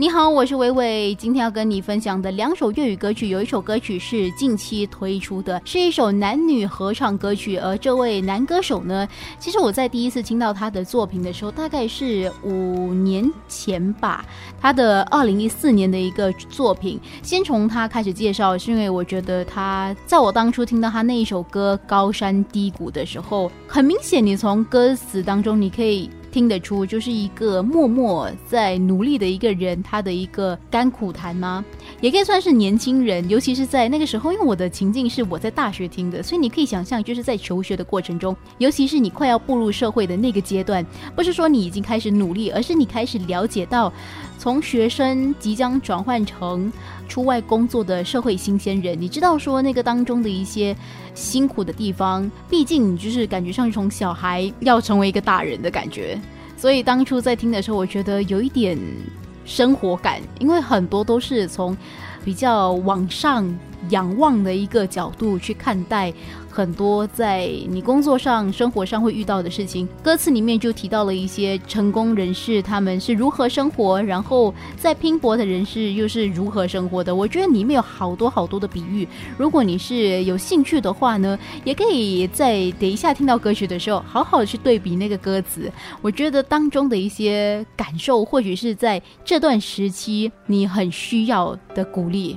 你好，我是伟伟。今天要跟你分享的两首粤语歌曲，有一首歌曲是近期推出的，是一首男女合唱歌曲。而这位男歌手呢，其实我在第一次听到他的作品的时候，大概是五年前吧。他的二零一四年的一个作品，先从他开始介绍，是因为我觉得他在我当初听到他那一首歌《高山低谷》的时候，很明显，你从歌词当中你可以。听得出，就是一个默默在努力的一个人，他的一个甘苦谈吗？也可以算是年轻人，尤其是在那个时候，因为我的情境是我在大学听的，所以你可以想象，就是在求学的过程中，尤其是你快要步入社会的那个阶段，不是说你已经开始努力，而是你开始了解到。从学生即将转换成出外工作的社会新鲜人，你知道说那个当中的一些辛苦的地方，毕竟你就是感觉像从小孩要成为一个大人的感觉。所以当初在听的时候，我觉得有一点生活感，因为很多都是从比较往上仰望的一个角度去看待。很多在你工作上、生活上会遇到的事情，歌词里面就提到了一些成功人士他们是如何生活，然后在拼搏的人士又是如何生活的。我觉得里面有好多好多的比喻，如果你是有兴趣的话呢，也可以在等一下听到歌曲的时候，好好的去对比那个歌词。我觉得当中的一些感受，或许是在这段时期你很需要的鼓励。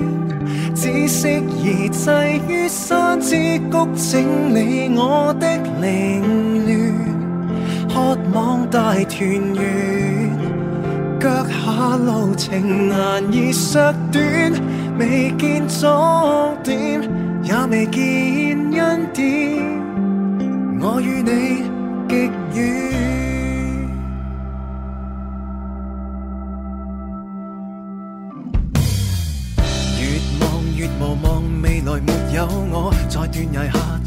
只適宜寄於山之谷，整理我的凌亂，渴望大團圓。腳下路程難以削短，未見终點，也未見恩典。我與你極遠。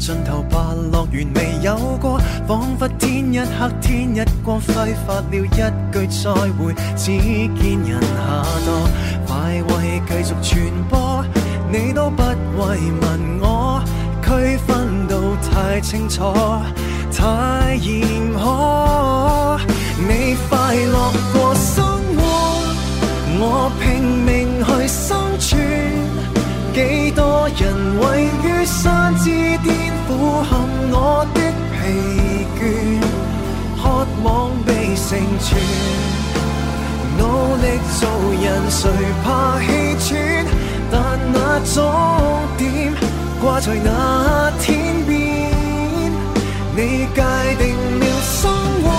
尽头白落园未有过，仿佛天一黑天一光，挥发了一句再会，只见人下堕。快慰继续传播，你都不慰问我，区分到太清楚，太严苛。你快乐过生活，我。望被成全，努力做人，谁怕气喘？但那终点挂在那天边。你界定了生活，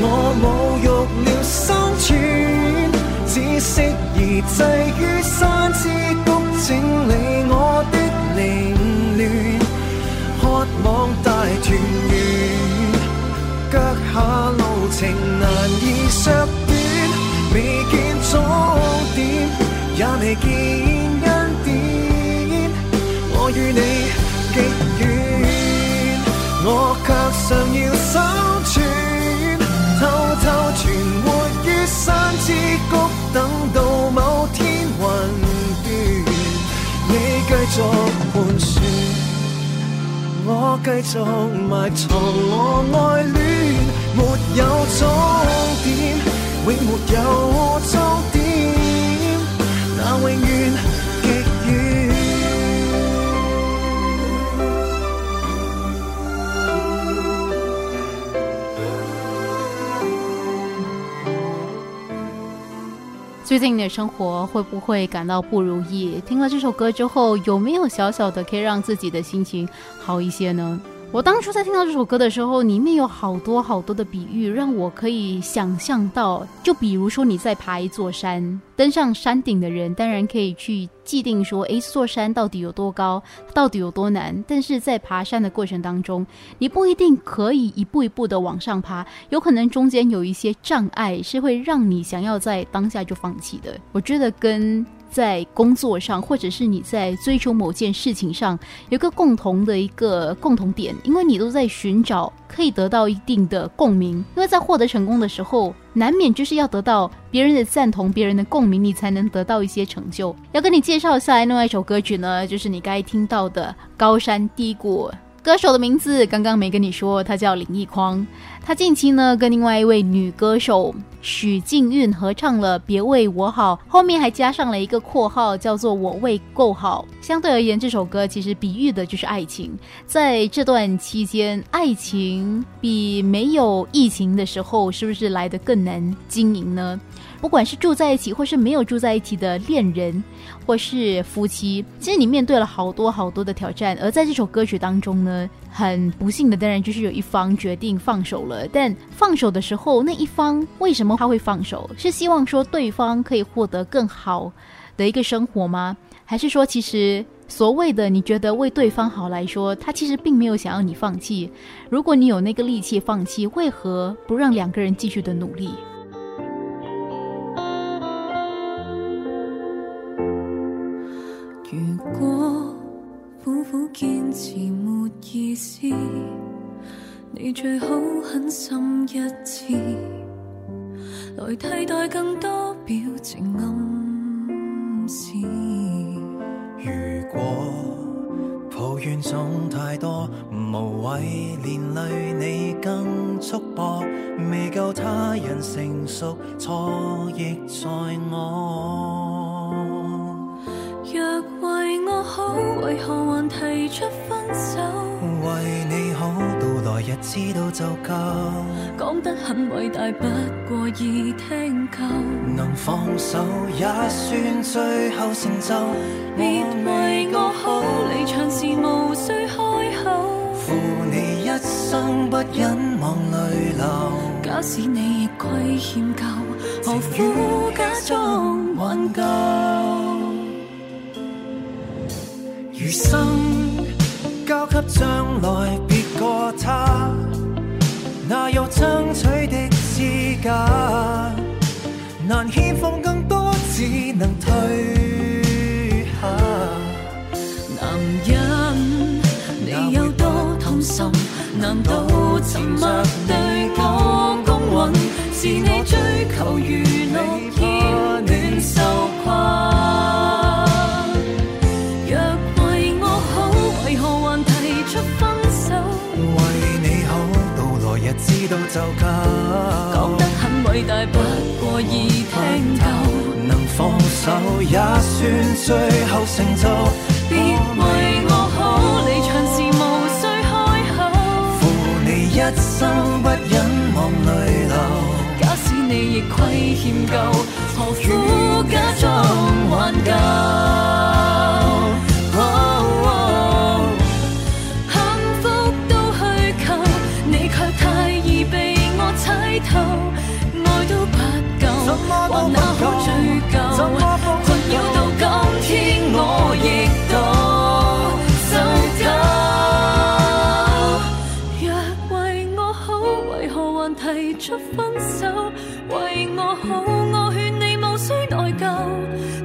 我侮辱了生存。只适宜滞于山之谷，整理我的凌乱，渴望大团圆。情难以削短，未见终点，也未见恩典。我与你极远，我却尚要生存，偷偷存活于山间。继续埋藏我爱恋，没有终点，永没有终点，那永远。最近的生活会不会感到不如意？听了这首歌之后，有没有小小的可以让自己的心情好一些呢？我当初在听到这首歌的时候，里面有好多好多的比喻，让我可以想象到。就比如说你在爬一座山，登上山顶的人当然可以去既定说，诶，这座山到底有多高，到底有多难。但是在爬山的过程当中，你不一定可以一步一步的往上爬，有可能中间有一些障碍是会让你想要在当下就放弃的。我觉得跟。在工作上，或者是你在追求某件事情上，有个共同的一个共同点，因为你都在寻找可以得到一定的共鸣。因为在获得成功的时候，难免就是要得到别人的赞同、别人的共鸣，你才能得到一些成就。要跟你介绍下来另外一首歌曲呢，就是你该听到的《高山低谷》。歌手的名字刚刚没跟你说，他叫林奕匡。他近期呢跟另外一位女歌手许静韵合唱了《别为我好》，后面还加上了一个括号，叫做“我为够好”。相对而言，这首歌其实比喻的就是爱情。在这段期间，爱情比没有疫情的时候，是不是来的更难经营呢？不管是住在一起或是没有住在一起的恋人，或是夫妻，其实你面对了好多好多的挑战。而在这首歌曲当中呢，很不幸的，当然就是有一方决定放手了。但放手的时候，那一方为什么他会放手？是希望说对方可以获得更好的一个生活吗？还是说，其实所谓的你觉得为对方好来说，他其实并没有想要你放弃。如果你有那个力气放弃，为何不让两个人继续的努力？堅持沒意思，你最好狠心一次，來替代更多表情暗示。如果抱怨总太多，無謂連累你更束薄，未夠他人成熟，錯亦在我。好，为何还提出分手？为你好，到来日子都就够。讲得很伟大，不过已听够。能放手也算最后成就。别为我好，你畅时无需开口。负你一生不忍望泪流。假使你亦亏欠够，何苦假装挽救？余生交给将来别个他，哪有争取的资格？难谦奉更多，只能退下。男人，你有多痛心？难道沉默对我公允？是你追求娱乐厌倦受困。够得很伟大，不过易听够。能放手也算最后成就。别为我好，离场时无需开口。负你一生不忍望泪流。假使你亦亏欠够，何苦？追究，困扰到今天我亦都受够。若为我好，为何还提出分手？为我好，我劝你无需内疚。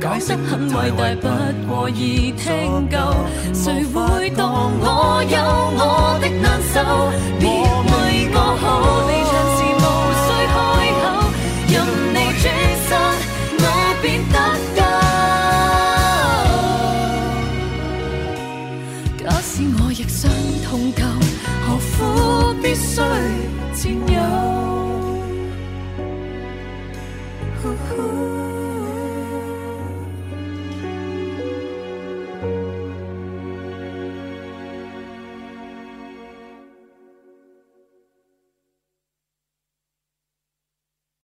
解釋很伟大，不过已听够。谁会當我有我的难受？別。